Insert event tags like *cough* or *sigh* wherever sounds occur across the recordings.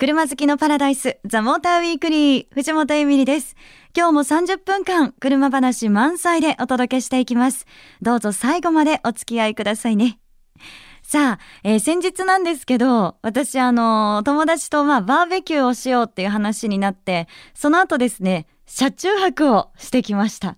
車好きのパラダイス、ザ・モーターウィークリー、藤本エミリです。今日も30分間、車話満載でお届けしていきます。どうぞ最後までお付き合いくださいね。さあ、えー先日なんですけど、私あの、友達とまあ、バーベキューをしようっていう話になって、その後ですね、車中泊をしてきました。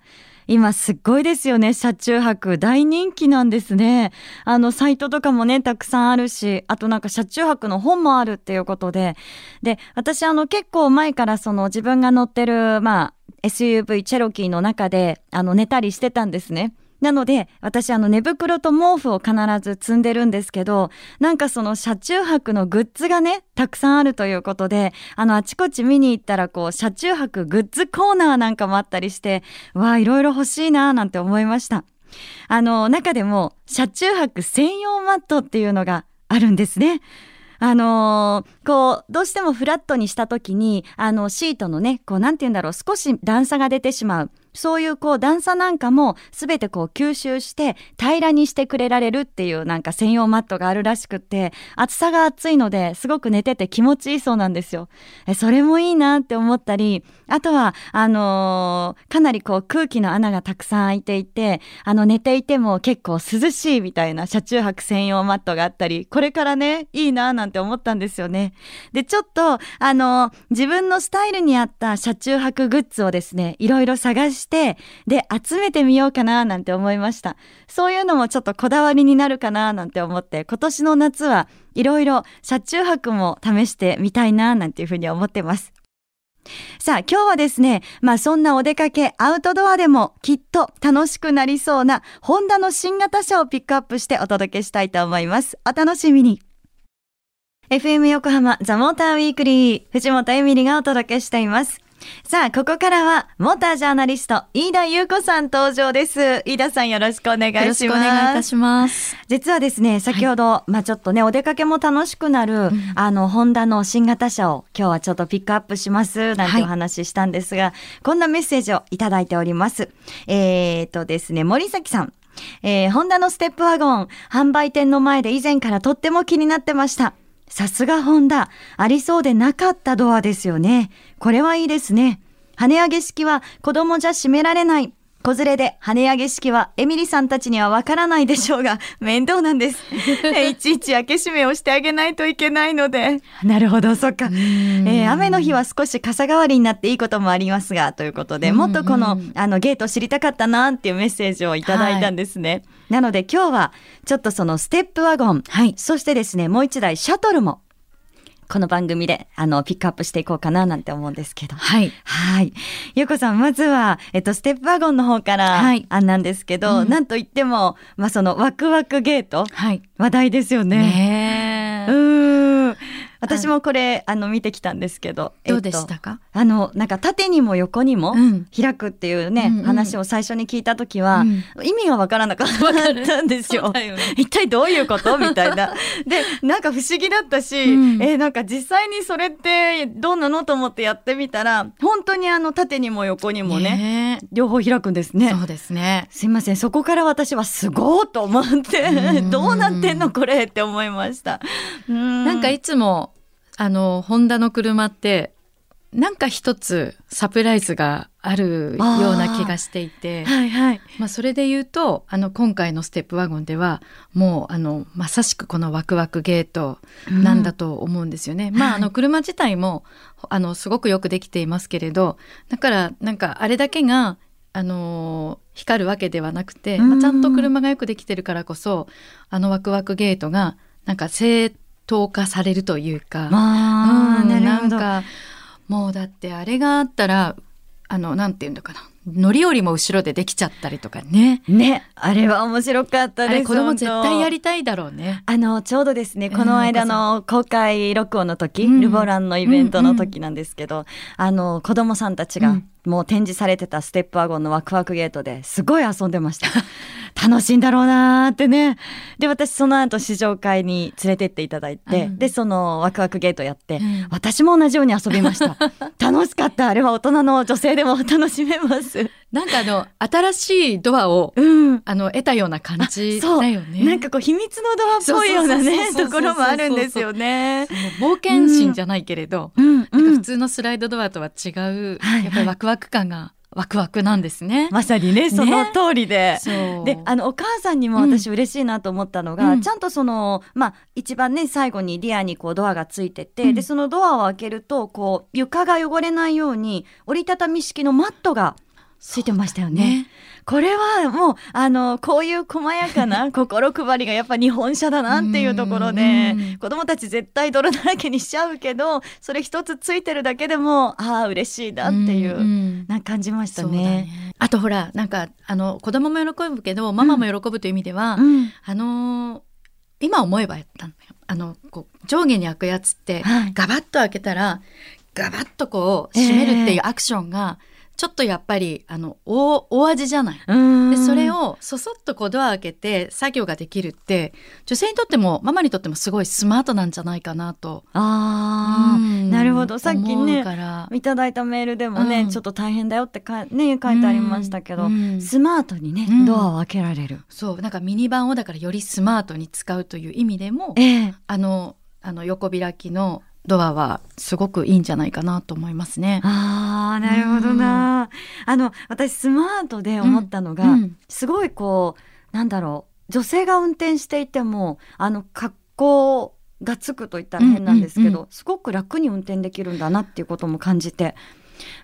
今すっごいですよね、車中泊。大人気なんですね。あの、サイトとかもね、たくさんあるし、あとなんか車中泊の本もあるっていうことで。で、私あの、結構前からその自分が乗ってる、まあ、SUV チェロキーの中で、あの、寝たりしてたんですね。なので、私あの寝袋と毛布を必ず積んでるんですけど、なんかその車中泊のグッズがね、たくさんあるということで、あのあちこち見に行ったらこう、車中泊グッズコーナーなんかもあったりして、わあ、いろいろ欲しいなーなんて思いました。あの、中でも車中泊専用マットっていうのがあるんですね。あのーこう、どうしてもフラットにした時に、あの、シートのね、こう、なんて言うんだろう、少し段差が出てしまう。そういうこう段差なんかもすべてこう吸収して平らにしてくれられるっていうなんか専用マットがあるらしくて厚さが厚いのですごく寝てて気持ちいいそうなんですよ。えそれもいいなって思ったりあとはあのーかなりこう空気の穴がたくさん開いていてあの寝ていても結構涼しいみたいな車中泊専用マットがあったりこれからねいいななんて思ったんですよね。でちょっとあのー自分のスタイルに合った車中泊グッズをですねいろいろ探してしてで集めてみようかななんて思いましたそういうのもちょっとこだわりになるかななんて思って今年の夏はいろいろ車中泊も試してみたいななんていうふうに思ってますさあ今日はですね、まあそんなお出かけアウトドアでもきっと楽しくなりそうなホンダの新型車をピックアップしてお届けしたいと思います。お楽しみに。FM 横浜ザ・モーターウィークリー藤本エミリがお届けしています。さあ、ここからは、モータージャーナリスト、飯田優子さん登場です。飯田さんよろしくお願いします。よろしくお願いいたします。実はですね、先ほど、まあちょっとね、お出かけも楽しくなる、あの、ホンダの新型車を今日はちょっとピックアップします、なんてお話ししたんですが、こんなメッセージをいただいております。えー、とですね、森崎さん。えー、ホンダのステップワゴン、販売店の前で以前からとっても気になってました。さすがホンダ、ありそうでなかったドアですよね。これはいいですね。跳ね上げ式は子供じゃ閉められない。子連れで跳ね上げ式はエミリさんたちにはわからないでしょうが、*laughs* 面倒なんです。*laughs* えいちいち開け閉めをしてあげないといけないので。なるほど、そっか。えー雨の日は少し傘代わりになっていいこともありますが、ということで、もっとこの、あの、ゲート知りたかったなっていうメッセージをいただいたんですね。なので今日は、ちょっとそのステップワゴン、はいそしてですね、もう一台シャトルも、この番組で、あの、ピックアップしていこうかななんて思うんですけど。はい。はい。ゆうこさん、まずは、えっと、ステップワゴンの方から、はいあんなんですけど、うんなんといっても、まあ、その、ワクワクゲート、はい。話題ですよね。ねえ。うーん。私もこれ、あの、見てきたんですけど。どうでえっとしたか？あの、なんか縦にも横にもうん開くっていうね、うんうん話を最初に聞いたときは、うん意味がわからなかったんですよ。よね一体どういうこと？みたいな。*laughs* で、なんか不思議だったし、うんえーなんか実際にそれってどうなのと思ってやってみたら、本当にあの縦にも横にもね、ね両方開くんですね。そうですね。すいません。そこから私はすごーと思って、うん *laughs* どうなってんのこれって思いました。ななんかいつも、あの、ホンダの車って、なんか一つサプライズがあるような気がしていて、はいはい。まあそれで言うと、あの、今回のステップワゴンでは、もう、あの、まさしくこのワクワクゲートなんだと思うんですよね。まあ、はいあの、車自体も、あの、すごくよくできていますけれど、だから、なんか、あれだけが、あのー光るわけではなくて、まあ、ちゃんと車がよくできてるからこそ、あのワクワクゲートが、なんか正当化されるというか、まあ、うんな。んかもうだってあれがあったらあのなんていうのかな。乗り降りも後ろでできちゃったりとかね。ね、あれは面白かったです。子供絶対やりりたいだろうね。あの、ちょうどですね、この間の公開録音の時、うんルボランのイベントの時なんですけど、あの、子供さんたちがうんもう展示されてたステップワゴンのワクワクゲートですごい遊んでました。*laughs* 楽しいんだろうなーってね。で、私その後試乗会に連れてっていただいて、うんで、そのワクワクゲートやって、うん私も同じように遊びました。*laughs* 楽しかった。あれは大人の女性でも楽しめます。なんかあの新しいドアをうん。あの得たような感じだよね。なんかこう秘密のドアっぽいようなねところもあるんですよね。冒険心じゃないけれど、うんなんかうん。普通のスライドドアとは違う、はいやっぱりワクワク感がワクワクなんですね。まさにねその通りで。そうであのお母さんにも私嬉しいなと思ったのが、うんちゃんとそのまあ一番ね最後にリアにこうドアがついてて、うんでそのドアを開けるとこう床が汚れないように折りたたみ式のマットがついてましたよね。ねこれはもうあのこういう細やかな *laughs* 心配りがやっぱ日本車だなっていうところでうん子供たち絶対泥だらけにしちゃうけどそれ一つついてるだけでもああ嬉しいなっていう、んなんか感じましたね。ね。あとほらなんかあの子供も喜ぶけどママも喜ぶという意味では、うん。あのー今思えばやったのよ。あのこう上下に開くやつって、はい。ガバッと開けたらガバッとこう閉めるっていうアクションが、ちょっとやっぱりあの大大味じゃない。うん。でそれをそそっとこうドア開けて作業ができるって女性にとってもママにとってもすごいスマートなんじゃないかなと。ああ、うん。なるほど。さっき思ねうから。いただいたメールでもね、うん。ちょっと大変だよってか、ね、書いてありましたけど、うん。スマートにね、うん。ドアを開けられる。そう。なんかミニバンをだからよりスマートに使うという意味でもええ。あのあの横開きのドアはすごくいいんじゃないかなと思いますね。ああなるほどな、あの私スマートで思ったのが、うんすごいこうなんだろう女性が運転していてもあの格好がつくと言ったら変なんですけど、うんうん。すごく楽に運転できるんだなっていうことも感じて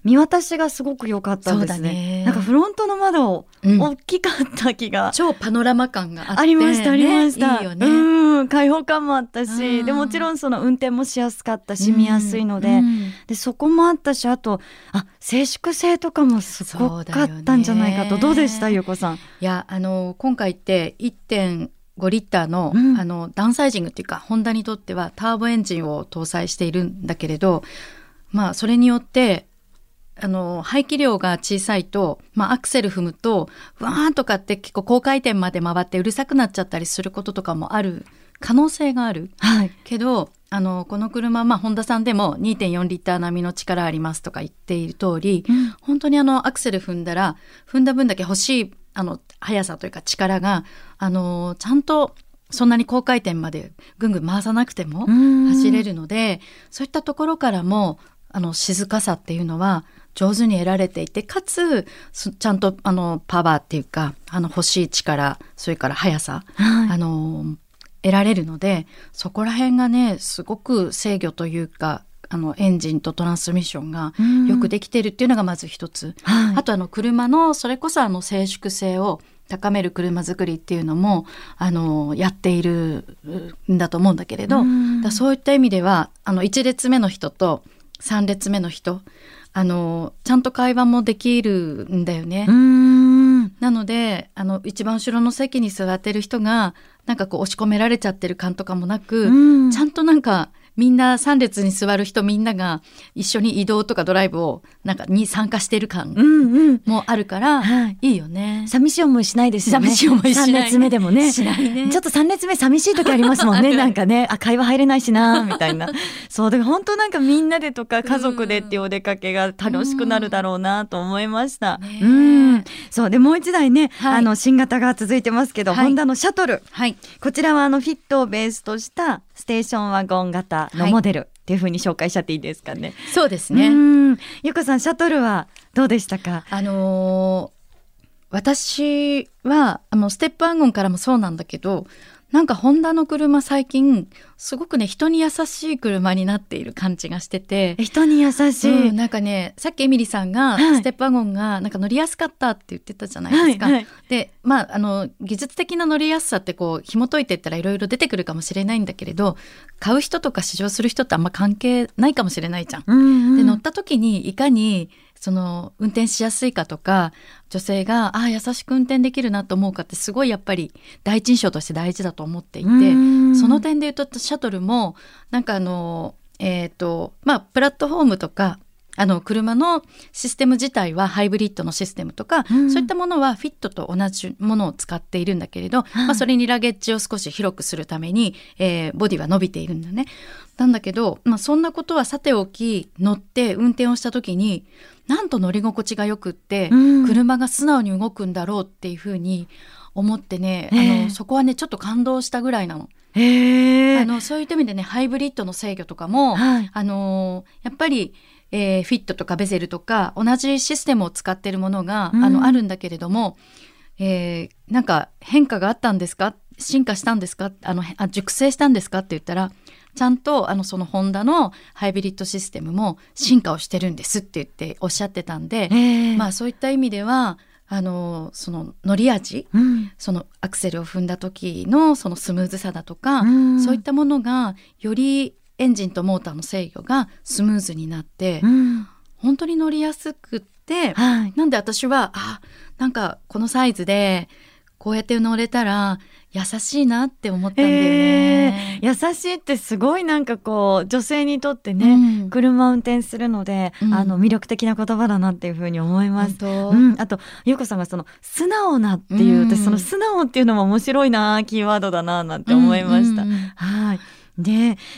見渡しがすごく良かったんですね。ね。なんかフロントの窓うん。大きかった気が、超パノラマ感があってありましたありました。ねいいよね。うん開放感もあったし、うん。でもちろんその運転もしやすかったし見やすいので、うん。でそこもあったしあとあ静粛性とかもすごかったんじゃないかと、どうでしたゆうこさん？いやあの今回って1.5リッターの,、うん。あのダウンサイジングっていうかホンダにとってはターボエンジンを搭載しているんだけれどまあそれによってあの排気量が小さいと、まあ、アクセル踏むとわーんとかって結構高回転まで回ってうるさくなっちゃったりすることとかもある可能性がある。はい。けどあのこの車まあホンダさんでも2.4リッター並みの力ありますとか言っている通り、本当にあのアクセル踏んだら踏んだ分だけ欲しいあの速さというか力があのちゃんとそんなに高回転までぐんぐん回さなくても走れる。るのでそういったところからもあの静かさっていうのは上手に得られていてかつそちゃんとあのパワーっていうかあの欲しい力それから速さはい。あの得られるのでそこら辺がねすごく制御というかあのエンジンとトランスミッションがよくできてるっていうのがまず一つ、はい。あとあの車のそれこそあの静粛性を高める車作りっていうのもあのやっているんだと思うんだけれど、うそういった意味ではあの1列目の人と3列目の人あのちゃんと会話もできるんだよね。なのであの一番後ろの席に座ってる人がなんかこう押し込められちゃってる感とかもなく、うんちゃんとなんかみんな3列に座る人みんなが一緒に移動とかドライブをなんかに参加してる感うんうん。もあるから、はいいいよね。寂しい思いしないですよね。寂しい思いしない三列目でもね。しないねちょっと三列目寂しい時ありますもんね。*laughs* なんかね、あ、会話入れないしな、みたいな。そう、で本当なんかみんなでとか家族でっていうお出かけが楽しくなるだろうなと思いました。ねうん。そう、でもう一台ね、はいあの、新型が続いてますけど、はいホンダのシャトル。はい、こちらはあのフィットをベースとしたステーションワゴン型のモデルっていう風に紹介しちゃっていいですかね。そうですうね。ん。ゆかさん、シャトルはどうでしたか？あのー私はあのステップワゴンからもそうなんだけどなんかホンダの車最近すごくね人に優しい車になっている感じがしててえ人に優しい。うんなんかねさっきエミリさんがはいステップワゴンがなんか乗りやすかったって言ってたじゃないですか。はいはいでまああの技術的な乗りやすさってこう紐解いていったらいろいろ出てくるかもしれないんだけれど買う人とか試乗する人ってあんま関係ないかもしれないじゃん。うんうんで乗った時にいかにその運転しやすいかとか女性がああ優しく運転できるなと思うかってすごいやっぱり第一印象として大事だと思っていて、うん。その点で言うとシャトルもなんかあのえっ、とまあプラットフォームとかあの車のシステム自体はハイブリッドのシステムとか、うん。そういったものはフィットと同じものを使っているんだけれど、まあ、それにラゲッジを少し広くするために、えーボディは伸びているんだね。なんだけど、まあ、そんなことはさておき乗って運転をした時になんと乗り心地がよくって、うん。車が素直に動くんだろうっていうふうに思ってね、ええ。あのそこはねちょっと感動したぐらいなの。へえ。あのそういった意味でねハイブリッドの制御とかも、はい。あのやっぱり、えーフィットとかベゼルとか同じシステムを使ってるものが、うん。あのあるんだけれども、えーなんか変化があったんですか？進化したんですか？あのへあ熟成したんですか？って言ったらちゃんとあのそのホンダのハイブリッドシステムも進化をしてるんですって言っておっしゃってたんで、ええ。まあそういった意味ではあのその乗り味うん。そのアクセルを踏んだ時のそのスムーズさだとか、うん。そういったものがよりエンジンとモーターの制御がスムーズになって、うん。本当に乗りやすくって、はい。なんで私はあなんかこのサイズでこうやって乗れたら優しいなって思ったんだよね。えー。優しいってすごいなんかこう女性にとってね、うん。車を運転するので、うん。あの魅力的な言葉だなっていうふうに思います。うん、あとゆうこさんがその素直なっていう、うん。私その素直っていうのも面白いなキーワードだななんて思いました。はい。で、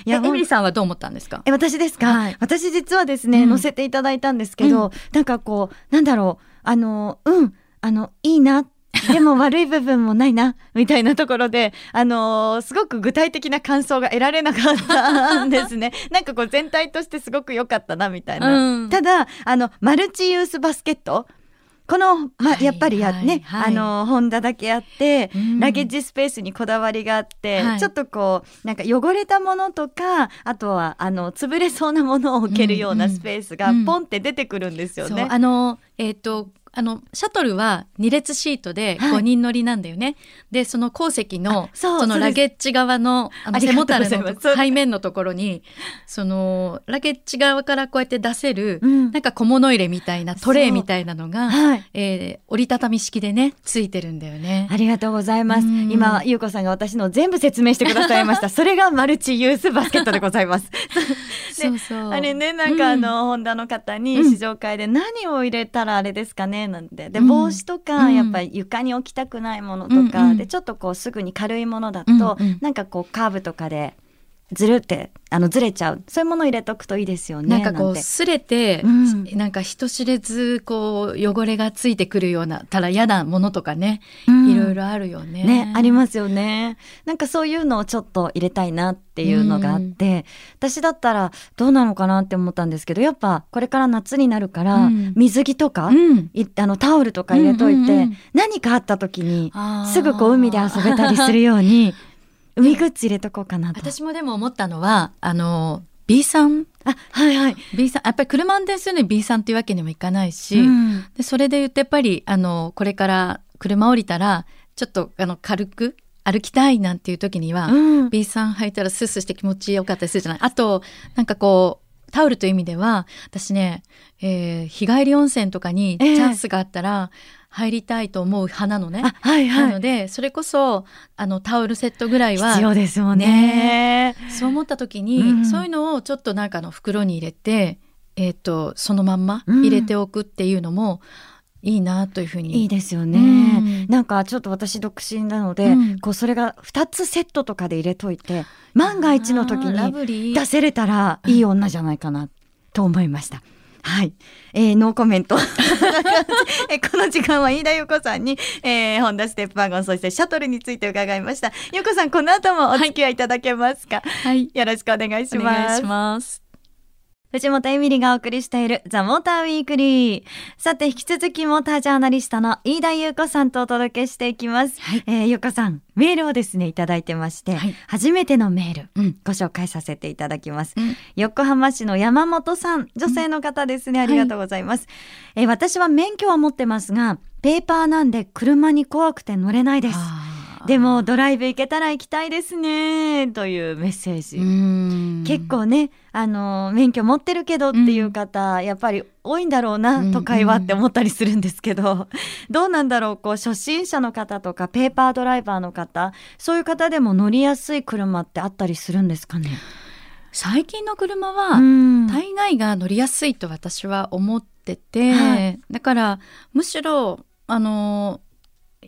いえエミリさんはどう思ったんですか？え私ですか、はい。私実はですね、うん。載せていただいたんですけど、うん。なんかこうなんだろう。あのうん。あのいいなでも悪い部分もないなみたいなところであのすごく具体的な感想が得られなかったんですね。*laughs* なんかこう全体としてすごく良かったなみたいな、うん。ただあのマルチユースバスケットこの、まはいやっぱりや、はいね、はい。あのホンダだけあって、うん。ラゲッジスペースにこだわりがあって、はい。ちょっとこうなんか汚れたものとかあとはあの潰れそうなものを置けるようなうんうんスペースがうんポンって出てくるんですよそうね。あのえっ、とあのシャトルは2列シートではい。5人乗りなんだよね。でその後席のあそのラゲッジ側のあの背もたれの背面のところにそのラゲッジ側からこうやって出せる、うん。なんか小物入れみたいなトレイみたいなのが、はい。えー折りたたみ式でねついてるんだよね。ありがとうございます。うん。今、ゆうこさんが私のを全部説明してくださいました。*laughs* それがマルチユースバスケットでございます。*laughs* そうそう。あれね、なんかあうん。の、ホンダの方にうん。試乗会で何を入れたらあれですかねなんて。で、うん。帽子とか、うん。やっぱり床に置きたくないものとか、で、ちょっとこうすぐに軽いものだと、うなんかこうカーブとかで、ずるって、あの、ずれちゃう。そういうものを入れとくといいですよね。なんかこうて擦れて、うんなんか人知れずこう汚れがついてくるようなたら嫌なものとかね、うんいろいろあるよね。ね、ありますよね。なんかそういうのをちょっと入れたいなっていうのがあって、私だったらどうなのかなって思ったんですけど、やっぱこれから夏になるから、うん水着とか、あのタオルとか入れといて、うんうんうん何かあった時にすぐこう海で遊べたりするように *laughs* 海グッズ入れとこうかなと。私もでも思ったのはあの B さん。あはいはい。B さんやっぱり車運転するのに B さんっていうわけにもいかないし、うん。でそれで言ってやっぱりあのこれから車降りたらちょっとあの軽く歩きたいなんていう時には、うん。B さん履いたらスースーして気持ちよかったりするじゃない？あとなんかこうタオルという意味では私ね、えー日帰り温泉とかにチえ。えャンスがあったら入りたいと思う派なのね。あはいなはい。のでそれこそあのタオルセットぐらいは必要ですもんね。そう思った時に、うんそういうのをちょっとなんかの袋に入れて、えー、とそのまんまうん入れておくっていうのもいいなというふうに。いいですよね、うんなんかちょっと私独身なので、うんこうそれが2つセットとかで入れといて万が一の時に出せれたらいい女じゃないかなと思いました。はい、えー、ノーコメント。*laughs* えこの時間は飯田優子さんに、えー、ホンダステップワゴンそしてシャトルについて伺いました。優子さんこの後もお付き合いいただけますか、はい。よろしくお願いしおます。願いします。藤本エミリがお送りしているザ・モーターウィークリー。さて、引き続きモータージャーナリストの飯田優子さんとお届けしていきます。はいえー、優子さん、メールをですね、いただいてまして、はい初めてのメール、うんご紹介させていただきます。うん横浜市の山本さん、女性の方ですね、ありがとうございます。えー私は免許は持ってますが、ペーパーなんで車に怖くて乗れないです。でも、ドライブ行けたら行きたいですね、というメッセージ。うん結構ね、あの免許持ってるけどっていう方、やっぱり多いんだろうな、うん都会はって思ったりするんですけど、*laughs* どうなんだろうこう初心者の方とかペーパードライバーの方そういう方でも乗りやすい車ってあったりするんですかね？最近の車は、うん。大概が乗りやすいと私は思ってて、はい。だからむしろあの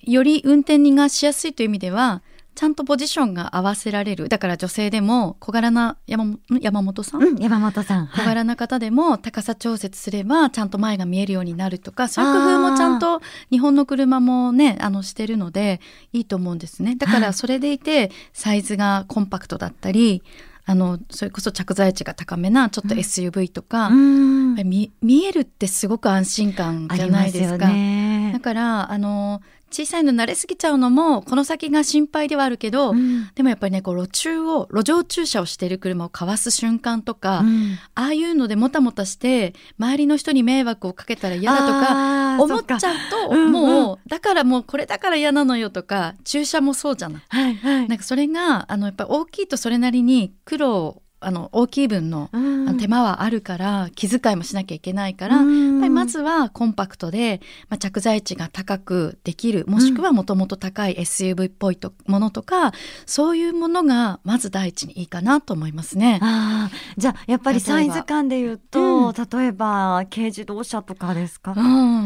より運転がしやすいという意味ではちゃんとポジションが合わせられる。だから女性でも小柄な山ん山本さん、うん、山本さん。小柄な方でも高さ調節すればちゃんと前が見えるようになるとかそういう工夫もちゃんと日本の車もねあのしてるのでいいと思うんですね。だかはい。らそれでいてサイズがコンパクトだったりあのそれこそ着座値が高めなちょっと SUV とか、うん。見見えるってすごく安心感じゃないですか。ね。だ。からあの小さいの慣れすぎちゃうのもこの先が心配ではあるけど、うん。でもやっぱりねこう路中を路上駐車をしている車をかわす瞬間とか、うん。ああいうのでもたもたして周りの人に迷惑をかけたら嫌だとか思っちゃうそか。とうんうん。もうだからもうこれだから嫌なのよとか駐車もそうじゃない。はいはい。なんかそれがあのやっぱり大きいとそれなりに苦労あの大きい分の手間はあるから気遣いもしなきゃいけないから、うん。やっぱりまずはコンパクトで、まあ、着座位置が高くできるもしくはもともと高い SUV っぽいとものとかそういうものがまず第一にいいかなと思いますね。ああ、じゃあやっぱりサイズ感で言うと、う例えば軽自動車とかですか？う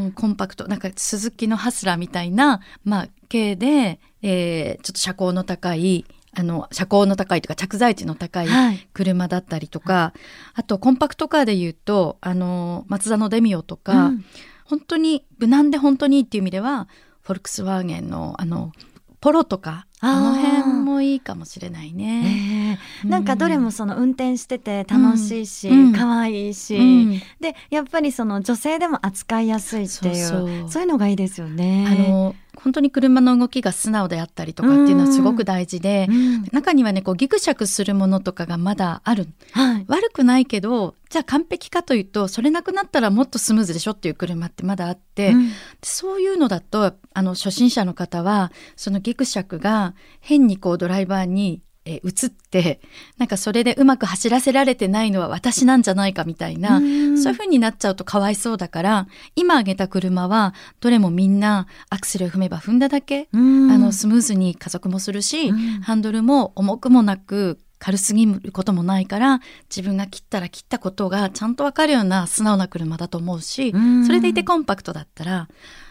ん、コンパクト。なんか鈴木のハスラーみたいな、まあ、軽で、えーちょっと車高の高いあの車高の高いとか着座位置の高いはい。車だったりとか、あとコンパクトカーで言うとあのマツダのデミオとか、うん本当に無難で本当にいいっていう意味ではフォルクスワーゲンのあのポロとかあー。あの辺もいいかもしれないね。ええ。なんかどれもその運転してて楽しいし、うん。可愛いし、うん。でやっぱりその女性でも扱いやすいっていうそうそう。いうのがいいですよね。あの本当に車の動きが素直であったりとかっていうのはすごく大事で、うん。中にはねこうギクシャクするものとかがまだある。はい。悪くないけどじゃあ完璧かというとそれなくなったらもっとスムーズでしょっていう車ってまだあって、うん。そういうのだとあの初心者の方はそのギクシャクが変にこうドライバーにえー移ってなんかそれでうまく走らせられてないのは私なんじゃないかみたいな、うん。そういう風になっちゃうとかわいそうだから今挙げた車はどれもみんなアクセルを踏めば踏んだだけ、うん。あのスムーズに加速もするし、うん。ハンドルも重くもなく軽すぎることもないから自分が切ったら切ったことがちゃんとわかるような素直な車だと思うし、うん。それでいてコンパクトだったら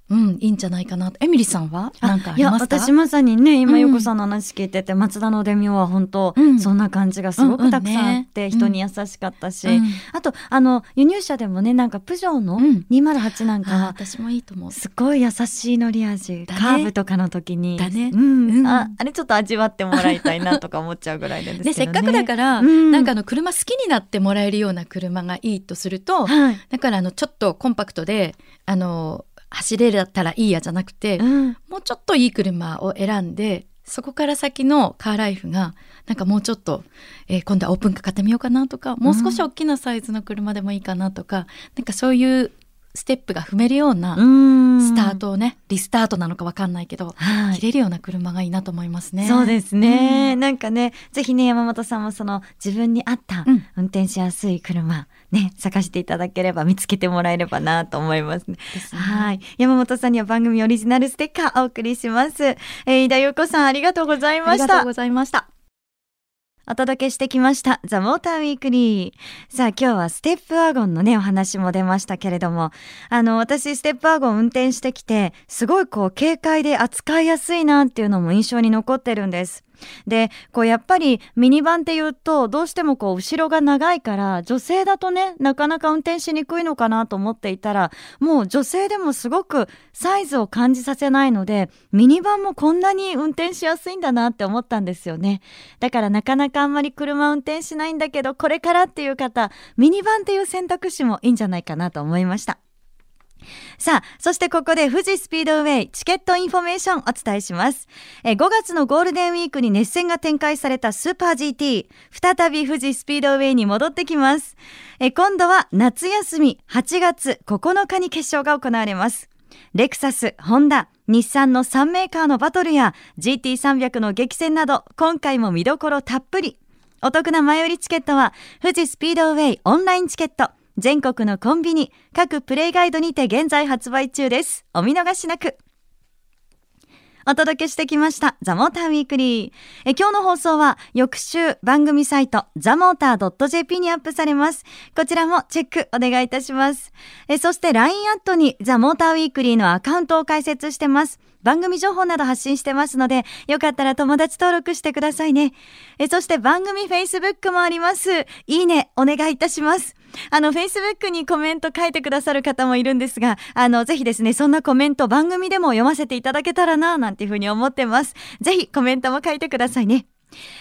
うんいいんじゃないかな。とエミリーさんは？あなんかあいや私まさにね今うん。横さんの話聞いてて、松田のデミオは本当、うん。そんな感じがすごくたくさんあって、うん。うんね人に優しかったし、うん。あとあの輸入車でもねなんかプジョーのうん。208なんか私もいいと思う。すごい優しい乗り味、だね。カーブとかの時にだね。うん。うん。ああれちょっと味わってもらいたいなとか思っちゃうぐらいなんですけどね。で *laughs* せっかくだから、うん。なんかあの車好きになってもらえるような車がいいとすると、はい、だからあのちょっとコンパクトであの走れたらいいやじゃなくて、うん。もうちょっといい車を選んでそこから先のカーライフがなんかもうちょっと、えー今度はオープンカー買ってみようかなとかもう少し大きなサイズの車でもいいかなとか、なんかそういうステップが踏めるようなうんスタートをね、リスタートなのかわかんないけど、はい切れるような車がいいなと思いますね。そうですね、なんかねぜひね山本さんもその自分に合ったうん運転しやすい車、ね探していただければ見つけてもらえればなと思いますね。ですねはい山本さんには番組オリジナルステッカーお送りします。えー、井田陽子さんありがとうございましたありがとうご。ざいました。お届けしてきましたザ・モーターウィークリーさあ今日はステップワゴンのねお話も出ましたけれどもあの私ステップワゴン運転してきてすごいこう軽快で扱いやすいなっていうのも印象に残ってるんです。でこうやっぱりミニバンっていうとどうしてもこう後ろが長いから女性だとねなかなか運転しにくいのかなと思っていたらもう女性でもすごくサイズを感じさせないのでミニバンもこんなに運転しやすいんだなって思ったんですよね。だからなかなかあんまり車運転しないんだけどこれからっていう方ミニバンっていう選択肢もいいんじゃないかなと思いました。さあ、そしてここで富士スピードウェイチケットインフォメーションお伝えします。え5月のゴールデンウィークに熱戦が展開されたスーパー GT、再び富士スピードウェイに戻ってきます。え今度は夏休み8月9日に決勝が行われます。レクサス、ホンダ、日産の3メーカーのバトルや GT300 の激戦など今回も見どころたっぷり。お得な前売りチケットは富士スピードウェイオンラインチケット。全国のコンビニ、各プレイガイドにて現在発売中です。お見逃しなく。お届けしてきましたザ・モーターウィークリーえ今日の放送は翌週番組サイトザ・モーター .jp にアップされますこちらもチェックお願いいたしますえそして LINE アットにザ・モーターウィークリーのアカウントを開設してます番組情報など発信してますので、よかったら友達登録してくださいね。えそして番組 Facebook もあります。いいね、お願いいたします。あの、Facebook にコメント書いてくださる方もいるんですが、あの、ぜひですね、そんなコメント番組でも読ませていただけたらな、なんていうふうに思ってます。ぜひコメントも書いてくださいね。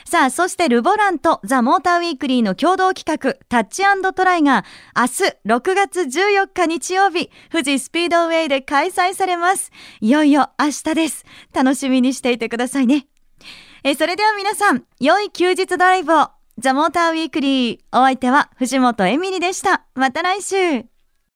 さあ、そしてルボランとザ・モーターウィークリーの共同企画、タッチトライが明日6月14日日曜日、富士スピードウェイで開催されます。いよいよ明日です。楽しみにしていてくださいね。えそれでは皆さん、良い休日ドライブを。ザ・モーターウィークリー。お相手は藤本エミリでした。また来週。